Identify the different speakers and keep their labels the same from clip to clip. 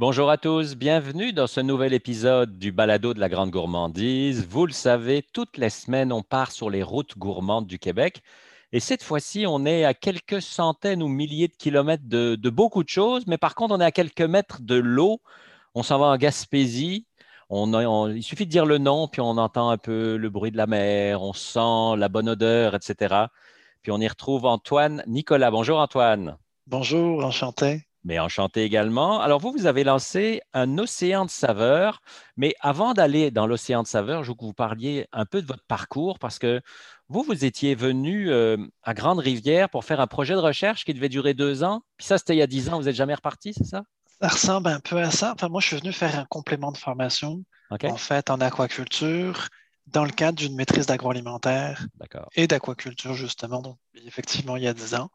Speaker 1: Bonjour à tous, bienvenue dans ce nouvel épisode du Balado de la Grande Gourmandise. Vous le savez, toutes les semaines, on part sur les routes gourmandes du Québec. Et cette fois-ci, on est à quelques centaines ou milliers de kilomètres de, beaucoup de choses, mais par contre, on est à quelques mètres de l'eau. On s'en va en Gaspésie. il suffit de dire le nom, puis on entend un peu le bruit de la mer, on sent la bonne odeur, etc. Puis on y retrouve Antoine Nicolas. Bonjour Antoine.
Speaker 2: Bonjour, enchanté
Speaker 1: mais enchanté également. Alors, vous, vous avez lancé un océan de saveurs, mais avant d'aller dans l'océan de saveurs, je veux que vous parliez un peu de votre parcours parce que vous, vous étiez venu euh, à Grande-Rivière pour faire un projet de recherche qui devait durer deux ans. Puis ça, c'était il y a dix ans. Vous n'êtes jamais reparti, c'est ça?
Speaker 2: Ça ressemble un peu à ça. Enfin, moi, je suis venu faire un complément de formation, en fait, en aquaculture, dans le cadre d'une maîtrise d'agroalimentaire et d'aquaculture, justement. Donc, effectivement, il y a dix ans.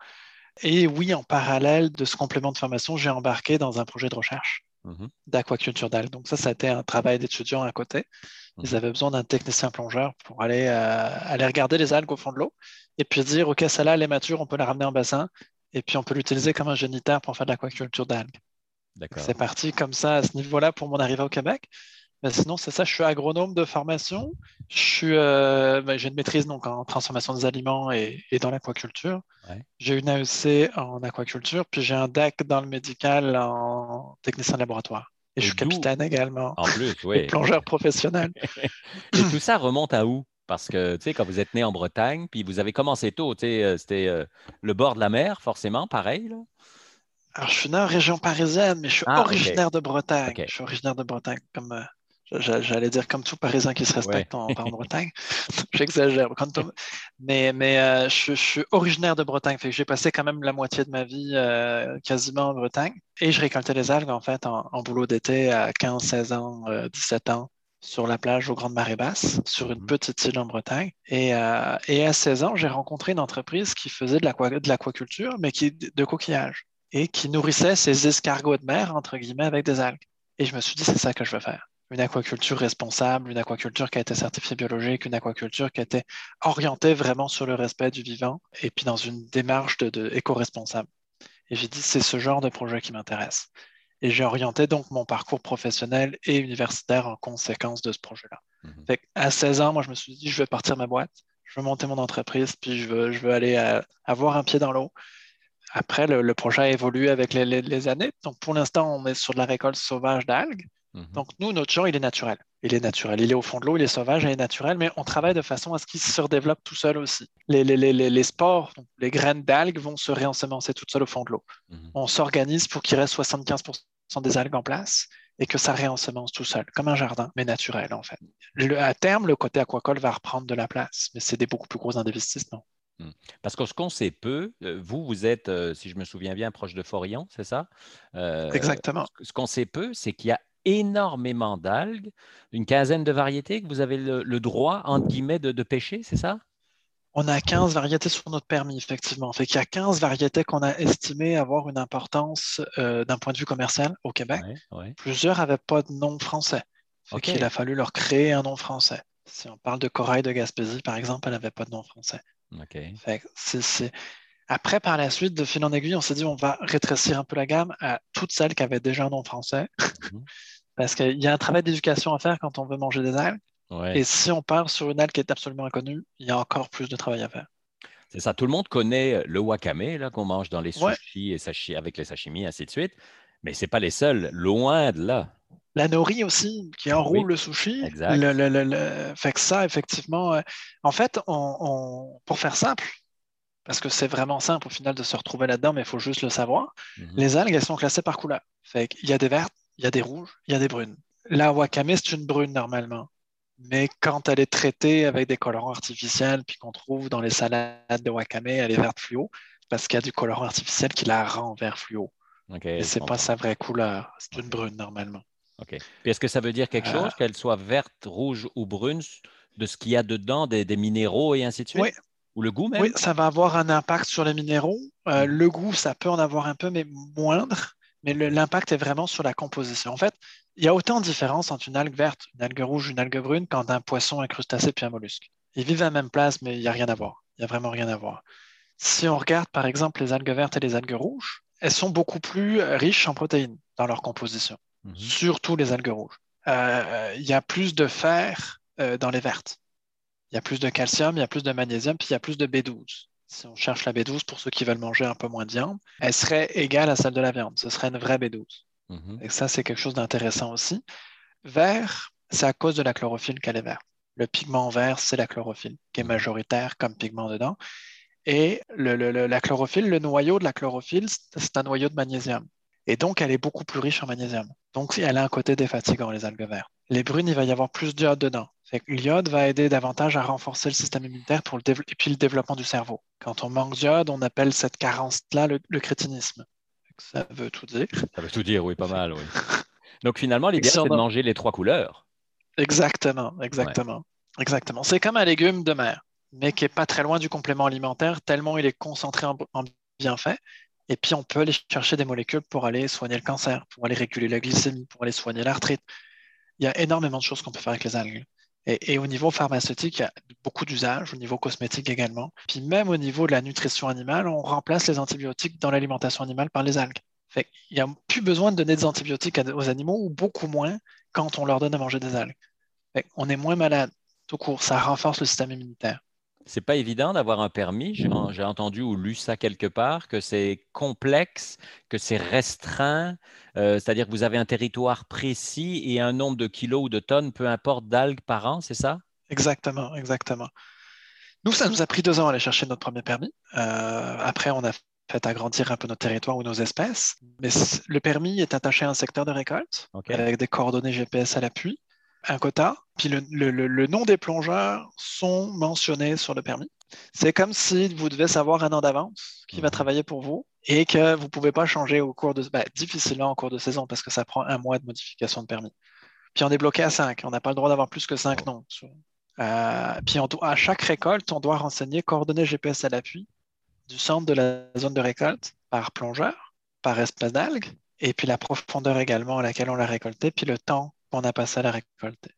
Speaker 2: Et oui, en parallèle de ce complément de formation, j'ai embarqué dans un projet de recherche mhm. d'aquaculture d'algues. Donc ça, ça a été un travail d'étudiant à côté. Ils mhm. avaient besoin d'un technicien plongeur pour aller, euh, aller regarder les algues au fond de l'eau et puis dire, OK, celle-là, elle est mature, on peut la ramener en bassin et puis on peut l'utiliser comme un génitaire pour faire de l'aquaculture d'algues. C'est parti comme ça à ce niveau-là pour mon arrivée au Québec. Ben, sinon, c'est ça, je suis agronome de formation. Je euh, ben, j'ai une maîtrise donc, en transformation des aliments et, dans l'aquaculture. J'ai une AEC en aquaculture, puis j'ai un DAC dans le médical en technicien de laboratoire. Et, je suis capitaine également.
Speaker 1: En plus, oui.
Speaker 2: plongeur professionnel.
Speaker 1: et tout ça remonte à où? Parce que, tu sais, quand vous êtes né en Bretagne, puis vous avez commencé tôt, tu sais, euh, c'était euh, le bord de la mer, forcément, pareil. Là?
Speaker 2: Alors, je suis né en région parisienne, mais je suis ah, originaire de Bretagne. Je suis originaire de Bretagne, comme J'allais dire comme tout Parisien qui se respecte en, Bretagne. J'exagère. Mais, mais euh, je, suis originaire de Bretagne. j'ai passé quand même la moitié de ma vie euh, quasiment en Bretagne. Et je récoltais les algues en fait en, boulot d'été à 15, 16 ans, 17 euh, ans sur la plage aux Grandes Marées Basses, sur une mmh petite île en Bretagne. Et, et à 16 ans, j'ai rencontré une entreprise qui faisait de l'aquaculture, mais qui de coquillages, et qui nourrissait ses escargots de mer, entre guillemets, avec des algues. Et je me suis dit, c'est ça que je veux faire une aquaculture responsable, une aquaculture qui a été certifiée biologique, une aquaculture qui a été orientée vraiment sur le respect du vivant et puis dans une démarche de, éco-responsable. Et j'ai dit, c'est ce genre de projet qui m'intéresse. Et j'ai orienté donc mon parcours professionnel et universitaire en conséquence de ce projet-là. Mhm. À 16 ans, moi, je me suis dit, je vais partir ma boîte, je veux monter mon entreprise, puis je veux, je veux aller euh, avoir un pied dans l'eau. Après, le, projet a évolué avec les, les années. Donc, pour l'instant, on est sur de la récolte sauvage d'algues. Mhm. Donc, nous, notre genre, il est naturel. Il est naturel. Il est au fond de l'eau, il est sauvage, il est naturel, mais on travaille de façon à ce qu'il se redéveloppe tout seul aussi. Les, les, les, les spores, les graines d'algues vont se réensemencer toutes seules au fond de l'eau. Mhm. On s'organise pour qu'il reste 75% des algues en place et que ça réensemence tout seul, comme un jardin, mais naturel en fait. à terme, le côté aquacole va reprendre de la place, mais c'est des beaucoup plus gros investissements.
Speaker 1: Hmm. Parce que ce qu'on sait peu, euh, vous, vous êtes, euh, si je me souviens bien, proche de Forion, c'est ça?
Speaker 2: Euh, Exactement.
Speaker 1: Ce qu'on sait peu, c'est qu'il y a énormément d'algues, une quinzaine de variétés que vous avez le, droit, entre guillemets, de, pêcher, c'est ça?
Speaker 2: On a 15 variétés sur notre permis, effectivement. Fait qu'il y a 15 variétés qu'on a estimé avoir une importance euh, d'un point de vue commercial au Québec. Plusieurs n'avaient pas de nom français. Il a fallu leur créer un nom français. Si on parle de corail de Gaspésie, par exemple, elle n'avait pas de nom français. Après, par la suite, de fil en aiguille, on s'est dit on va rétrécir un peu la gamme à toutes celles qui avaient déjà un nom français. Mhm. Parce qu'il y a un travail d'éducation à faire quand on veut manger des algues. Et si on part sur une algue qui est absolument inconnue, il y a encore plus de travail à faire.
Speaker 1: C'est ça. Tout le monde connaît le wakame qu'on mange dans les sushis et avec les sashimi, ainsi de suite. Mais ce n'est pas les seuls, loin de là.
Speaker 2: La nori aussi, qui enroule le sushi. Exact. Fait que ça, effectivement, euh, en fait, pour faire simple, parce que c'est vraiment simple au final de se retrouver là-dedans, mais il faut juste le savoir, mhm. les algues, elles sont classées par couleur. Fait qu'il y a des vertes, il y a des rouges, il y a des brunes. La wakame, c'est une brune normalement. Mais quand elle est traitée avec des colorants artificiels, puis qu'on trouve dans les salades de wakame, elle est verte fluo, parce qu'il y a du colorant artificiel qui la rend vert fluo. Et ce n'est pas sa vraie couleur, c'est une brune normalement.
Speaker 1: OK. Puis est-ce que ça veut dire quelque chose, euh. qu'elle soit verte, rouge ou brune, de ce qu'il y a dedans, des, minéraux et ainsi de suite?
Speaker 2: Oui.
Speaker 1: Ou le goût même?
Speaker 2: Oui, ça va avoir un impact sur les minéraux. Euh, mm. le goût, ça peut en avoir un peu, mais moindre mais l'impact est vraiment sur la composition. En fait, il y a autant de différences entre une algue verte, une algue rouge, une algue brune qu'entre un poisson, un crustacé puis un mollusque. Ils vivent à la même place, mais il n'y a rien à voir. Il n'y a vraiment rien à voir. Si on regarde par exemple les algues vertes et les algues rouges, elles sont beaucoup plus riches en protéines dans leur composition. mhm. surtout les algues rouges. Euh, il y a plus de fer euh, dans les vertes. Il y a plus de calcium, il y a plus de magnésium, puis il y a plus de B12. Si on cherche la B12 pour ceux qui veulent manger un peu moins de viande, elle serait égale à celle de la viande. Ce serait une vraie B12. Mhm. Et ça, c'est quelque chose d'intéressant aussi. Vert, c'est à cause de la chlorophylle qu'elle est verte. Le pigment vert, c'est la chlorophylle qui est mhm. majoritaire comme pigment dedans. Et la chlorophylle, le noyau de la chlorophylle, c'est un noyau de magnésium. Et donc, elle est beaucoup plus riche en magnésium. Donc, elle a un côté défatigant, les algues vertes. Les brunes, il va y avoir plus d'iode dedans. L'iode va aider davantage à renforcer le système immunitaire pour le et puis le développement du cerveau. Quand on manque d'iode, on appelle cette carence-là le, crétinisme. Ça veut tout dire.
Speaker 1: Ça veut tout dire, oui, pas mal, oui. Donc finalement, l'idée, c'est de manger les trois couleurs.
Speaker 2: Exactement, exactement. Exactement. C'est comme un légume de mer, mais qui n'est pas très loin du complément alimentaire, tellement il est concentré en, en bienfaits. Et puis, on peut aller chercher des molécules pour aller soigner le cancer, pour aller réguler la glycémie, pour aller soigner l'arthrite. Il y a énormément de choses qu'on peut faire avec les algues. Et, au niveau pharmaceutique, il y a beaucoup d'usages, au niveau cosmétique également. Puis même au niveau de la nutrition animale, on remplace les antibiotiques dans l'alimentation animale par les algues. il n'y a plus besoin de donner des antibiotiques aux animaux ou beaucoup moins quand on leur donne à manger des algues. on est moins malade, tout court. Ça renforce le système immunitaire.
Speaker 1: C'est pas évident d'avoir un permis. J'ai entendu ou lu ça quelque part, que c'est complexe, que c'est restreint, euh, c'est-à-dire que vous avez un territoire précis et un nombre de kilos ou de tonnes, peu importe, d'algues par an, c'est ça?
Speaker 2: Exactement, exactement. Nous, ça nous a pris deux ans à aller chercher notre premier permis. Euh, après, on a fait agrandir un peu notre territoire ou nos espèces. Mais le permis est attaché à un secteur de récolte avec des coordonnées GPS à l'appui un quota, puis le, nom des plongeurs sont mentionnés sur le permis. C'est comme si vous devez savoir un an d'avance qui va mhm. travailler pour vous et que vous ne pouvez pas changer au cours de, ben, difficilement en cours de saison parce que ça prend un mois de modification de permis. Puis on est bloqué à 5. On n'a pas le droit d'avoir plus que 5 noms. Euh, puis à chaque récolte, on doit renseigner coordonnées GPS à l'appui du centre de la zone de récolte par plongeur, par espèce d'algue, et puis la profondeur également à laquelle on l'a récolté, puis le temps on a passé à la récolter.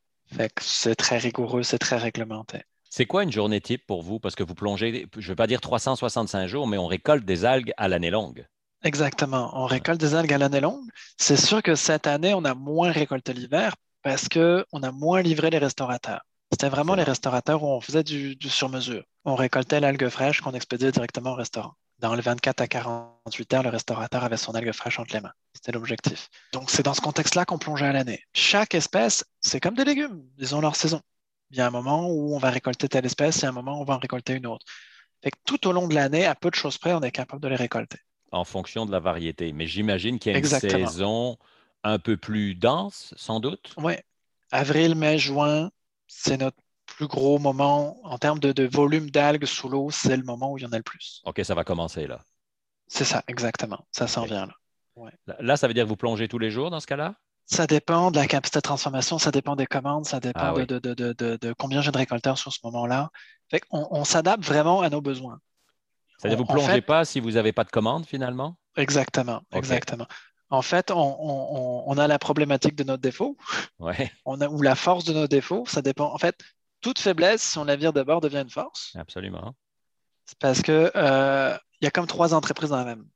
Speaker 2: c'est très rigoureux, c'est très réglementé.
Speaker 1: C'est quoi une journée type pour vous? Parce que vous plongez, je ne veux pas dire 365 jours, mais on récolte des algues à l'année longue.
Speaker 2: Exactement. On récolte des algues à l'année longue. C'est sûr que cette année, on a moins récolté l'hiver parce qu'on a moins livré les restaurateurs. C'était vraiment les restaurateurs où on faisait du, du sur-mesure. On récoltait l'algue fraîche qu'on expédiait directement au restaurant dans les 24 à 48 heures, le restaurateur avait son algue fraîche entre les mains. C'était l'objectif. Donc, c'est dans ce contexte-là qu'on plongeait à l'année. Chaque espèce, c'est comme des légumes, ils ont leur saison. Il y a un moment où on va récolter telle espèce, il y a un moment où on va en récolter une autre. tout au long de l'année, à peu de choses près, on est capable de les récolter.
Speaker 1: En fonction de la variété. Mais j'imagine qu'il y a une saison un peu plus dense, sans doute.
Speaker 2: Oui. Avril, mai, juin, c'est notre plus gros moment en termes de, volume d'algues sous l'eau, c'est le moment où il y en a le plus.
Speaker 1: OK, ça va commencer là.
Speaker 2: C'est ça, exactement. Ça s'en vient
Speaker 1: là. Là, ça veut dire que vous plongez tous les jours dans ce cas-là?
Speaker 2: Ça dépend de la capacité de transformation, ça dépend des commandes, ça dépend ah de, combien j'ai de récolteurs sur ce moment-là. on, s'adapte vraiment à nos besoins.
Speaker 1: C'est-à-dire que vous ne plongez pas si vous n'avez pas de commande finalement?
Speaker 2: Exactement, exactement. En fait, on, a la problématique de notre défaut,
Speaker 1: ouais.
Speaker 2: on a, ou la force de nos défauts. Ça dépend. En fait, toute faiblesse, si on la vire de bord, devient une force.
Speaker 1: Absolument.
Speaker 2: C'est parce que euh, il y a comme trois entreprises dans la même.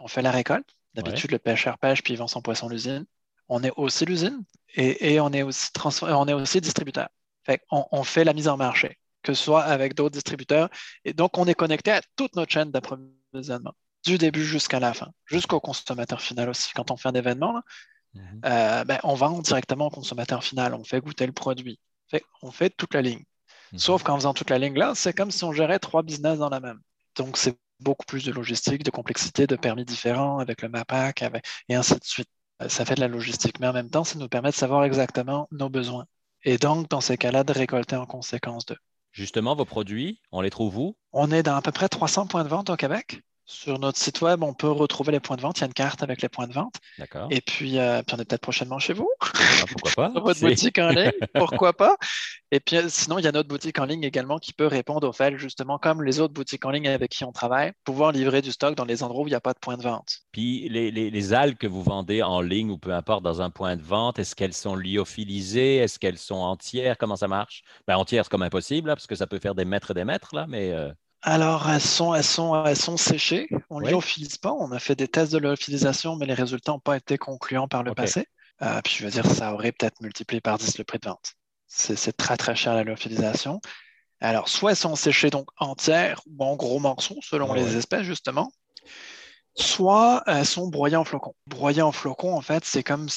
Speaker 2: On fait la récolte. D'habitude, le pêcheur pêche puis il vend son poisson à l'usine. On est aussi l'usine et, on, est aussi on est aussi distributeur. Fait on, fait la mise en marché, que ce soit avec d'autres distributeurs. Et donc, on est connecté à toute notre chaîne d'approvisionnement, du début jusqu'à la fin, jusqu'au consommateur final aussi. Quand on fait un événement, mhm. euh, ben, on vend directement au consommateur final. On fait goûter le produit on fait toute la ligne. Mhm. Sauf qu'en faisant toute la ligne là, c'est comme si on gérait trois business dans la même. Donc, c'est beaucoup plus de logistique, de complexité, de permis différents avec le MAPAC et ainsi de suite. Euh, ça fait de la logistique, mais en même temps, ça nous permet de savoir exactement nos besoins. Et donc, dans ces cas-là, de récolter en conséquence d'eux.
Speaker 1: Justement, vos produits, on les trouve où?
Speaker 2: On est dans à peu près 300 points de vente au Québec. Sur notre site web, on peut retrouver les points de vente. Il y a une carte avec les points de vente.
Speaker 1: D'accord.
Speaker 2: Et puis, euh, puis on est peut-être prochainement chez vous.
Speaker 1: Ah, pourquoi pas?
Speaker 2: Sur votre boutique en ligne. Pourquoi pas? Et puis, euh, sinon, il y a notre boutique en ligne également qui peut répondre au fait, justement, comme les autres boutiques en ligne avec qui on travaille, pouvoir livrer du stock dans les endroits où il n'y a pas de point de vente.
Speaker 1: Puis, les, les, les, algues que vous vendez en ligne ou peu importe dans un point de vente, est-ce qu'elles sont lyophilisées? Est-ce qu'elles sont entières? Comment ça marche? Ben, entières, c'est comme impossible, parce que ça peut faire des mètres et des mètres, là, mais. Euh,
Speaker 2: alors, elles sont, elles sont, elles sont séchées. On ne lyophilise pas. On a fait des tests de lyophilisation, mais les résultats n'ont pas été concluants par le passé. Euh, puis je veux dire, ça aurait peut-être multiplié par 10 le prix de vente. C'est très très cher la lyophilisation. Alors, soit elles sont séchées donc entières ou en gros morceaux, selon les espèces, justement, soit elles sont broyées en flocons. Broyées en flocons, en fait, c'est comme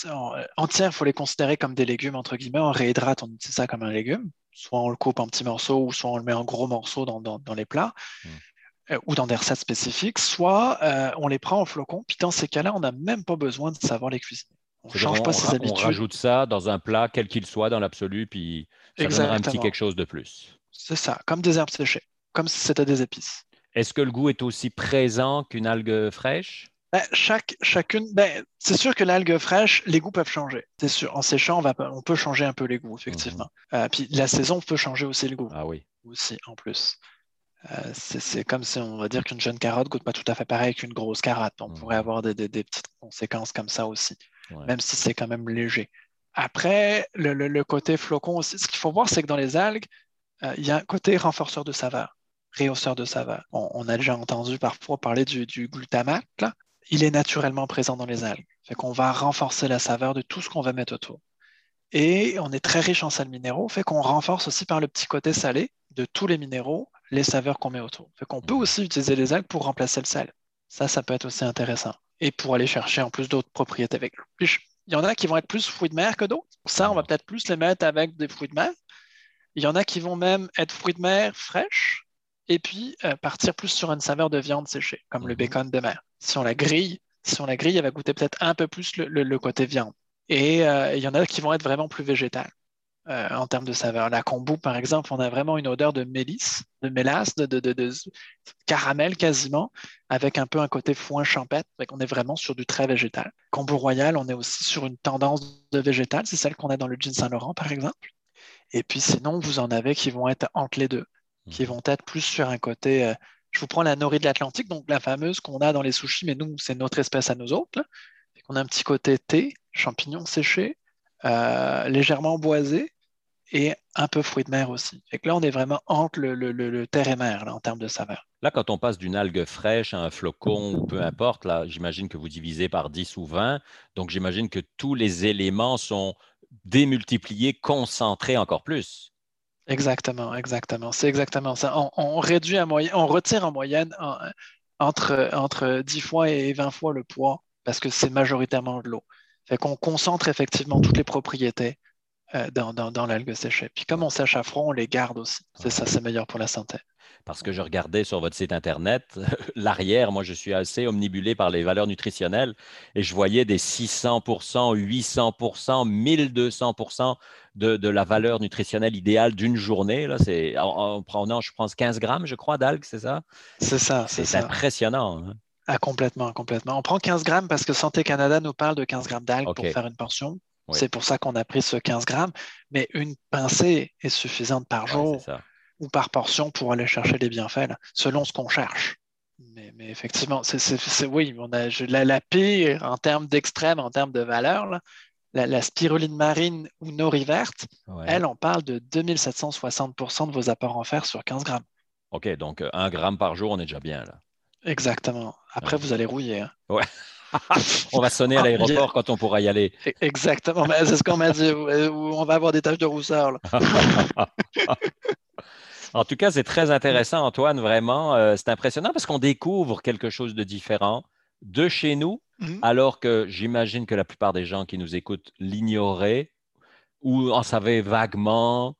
Speaker 2: entières, il faut les considérer comme des légumes, entre guillemets. On réhydrate, on utilise ça comme un légume. Soit on le coupe en petits morceaux, ou soit on le met en gros morceaux dans, les plats. Hmm. Euh, ou dans des recettes spécifiques, soit euh, on les prend en flocons, puis dans ces cas-là, on n'a même pas besoin de savoir les cuisiner.
Speaker 1: On ne change pas ses habitudes. On rajoute ça dans un plat, quel qu'il soit, dans l'absolu, puis ça donnera un petit quelque chose de plus.
Speaker 2: C'est ça, comme des herbes séchées, comme si c'était des épices.
Speaker 1: Est-ce que le goût est aussi présent qu'une algue fraîche?
Speaker 2: Ben, chaque, chacune, ben, c'est sûr que l'algue fraîche, les goûts peuvent changer. C'est sûr. En séchant, on, va, on peut changer un peu les goûts, effectivement. Mhm. Euh, puis la saison peut changer aussi le goût.
Speaker 1: Ah oui.
Speaker 2: Aussi, en plus. Euh, c'est comme si on va dire qu'une jeune carotte goûte pas tout à fait pareil qu'une grosse carotte. On pourrait mmh. avoir des, petites conséquences comme ça aussi, même si c'est quand même léger. Après, le, côté flocon aussi, ce qu'il faut voir, c'est que dans les algues, euh, il y a un côté renforceur de saveur, réhausseur de saveur. On, a déjà entendu parfois parler du, glutamate. Il est naturellement présent dans les algues. Fait qu'on va renforcer la saveur de tout ce qu'on va mettre autour. Et on est très riche en sels minéraux, fait qu'on renforce aussi par le petit côté salé de tous les minéraux les saveurs qu'on met autour. Fait qu'on peut aussi utiliser les algues pour remplacer le sel. Ça, ça peut être aussi intéressant. Et pour aller chercher en plus d'autres propriétés avec Il y en a qui vont être plus fruits de mer que d'autres. Ça, on va peut-être plus les mettre avec des fruits de mer. Il y en a qui vont même être fruits de mer fraîches et puis euh, partir plus sur une saveur de viande séchée, comme le mhm. bacon de mer. Si on la grille, si on la grille, elle va goûter peut-être un peu plus le, côté viande. Et euh, il y en a qui vont être vraiment plus végétales. Euh, en termes de saveur. La kombu, par exemple, on a vraiment une odeur de mélisse, de mélasse, de, caramel quasiment, avec un peu un côté foin champêtre. On est vraiment sur du très végétal. Kombu royal, on est aussi sur une tendance de végétal. C'est celle qu'on a dans le jean Saint-Laurent, par exemple. Et puis sinon, vous en avez qui vont être entre les deux, qui vont être plus sur un côté. Euh, je vous prends la nori de l'Atlantique, donc la fameuse qu'on a dans les sushis, mais nous, c'est notre espèce à nous autres. On a un petit côté thé, champignons séchés, euh, légèrement boisé et un peu fruits de mer aussi. Et là, on est vraiment entre le, terre et mer en termes de saveur.
Speaker 1: Là, quand on passe d'une algue fraîche à un flocon ou peu importe, là, j'imagine que vous divisez par 10 ou 20. Donc, j'imagine que tous les éléments sont démultipliés, concentrés encore plus.
Speaker 2: Exactement, exactement. C'est exactement ça. On, réduit moyenne, on retire en moyenne entre, entre 10 fois et 20 fois le poids parce que c'est majoritairement de l'eau. Fait qu'on concentre effectivement toutes les propriétés euh, dans, l'algue séchée. Puis comme on sèche à froid, on les garde aussi. C'est ça, c'est meilleur pour la santé.
Speaker 1: Parce que je regardais sur votre site Internet, l'arrière, moi je suis assez omnibulé par les valeurs nutritionnelles et je voyais des 600% 800% 1200 de, de la valeur nutritionnelle idéale d'une journée. Là, c'est, en, prenant, je pense, 15 grammes, je crois, d'algues, c'est ça?
Speaker 2: C'est ça.
Speaker 1: C'est, impressionnant. Hein.
Speaker 2: Ah, complètement, complètement. On prend 15 grammes parce que Santé Canada nous parle de 15 grammes d'algues pour faire une portion. C'est pour ça qu'on a pris ce 15 grammes. Mais une pincée est suffisante par jour ou par portion pour aller chercher les bienfaits, selon ce qu'on cherche. Mais, effectivement, c'est oui, on a la, la, pire en termes d'extrême, en termes de valeur, la, spiruline marine ou nori verte, elle, on parle de 2760% de vos apports en fer sur 15 grammes.
Speaker 1: OK, donc 1 gramme par jour, on est déjà bien là.
Speaker 2: Exactement. Après, vous allez rouiller. Hein.
Speaker 1: Ouais. on va sonner à l'aéroport quand on pourra y aller.
Speaker 2: Exactement, c'est ce qu'on m'a dit. On va avoir des taches de rousseur.
Speaker 1: en tout cas, c'est très intéressant, Antoine, vraiment. Euh, c'est impressionnant parce qu'on découvre quelque chose de différent de chez nous, mhm. alors que j'imagine que la plupart des gens qui nous écoutent l'ignoraient ou en savaient vaguement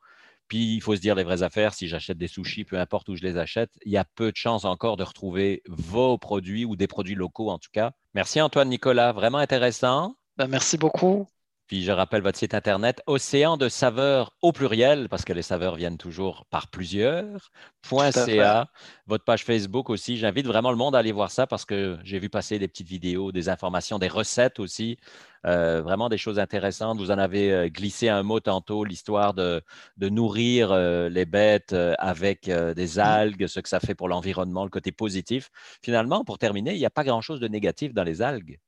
Speaker 1: puis, il faut se dire les vraies affaires. Si j'achète des sushis, peu importe où je les achète, il y a peu de chances encore de retrouver vos produits ou des produits locaux en tout cas. Merci Antoine Nicolas, vraiment intéressant.
Speaker 2: Ben, merci beaucoup.
Speaker 1: Puis je rappelle votre site internet océan de saveurs au pluriel, parce que les saveurs viennent toujours par plusieurs. .ca, votre page Facebook aussi. J'invite vraiment le monde à aller voir ça parce que j'ai vu passer des petites vidéos, des informations, des recettes aussi. Euh, vraiment des choses intéressantes. Vous en avez euh, glissé un mot tantôt, l'histoire de, nourrir euh, les bêtes avec des algues, ce que ça fait pour l'environnement, le côté positif. Finalement, pour terminer, il n'y a pas grand-chose de négatif dans les algues.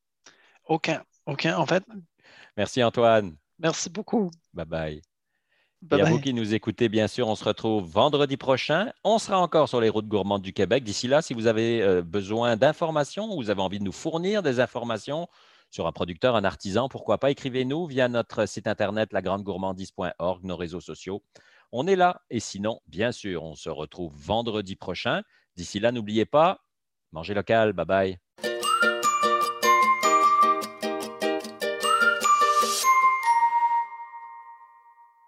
Speaker 2: Aucun. Aucun. En fait,
Speaker 1: Merci Antoine.
Speaker 2: Merci beaucoup.
Speaker 1: Bye bye. Et à vous qui nous écoutez, bien sûr, on se retrouve vendredi prochain. On sera encore sur les routes gourmandes du Québec. D'ici là, si vous avez euh, besoin d'informations ou vous avez envie de nous fournir des informations sur un producteur, un artisan, pourquoi pas, écrivez-nous via notre site internet lagrandegourmandise.org, nos réseaux sociaux. On est là. Et sinon, bien sûr, on se retrouve vendredi prochain. D'ici là, n'oubliez pas, mangez local. Bye bye.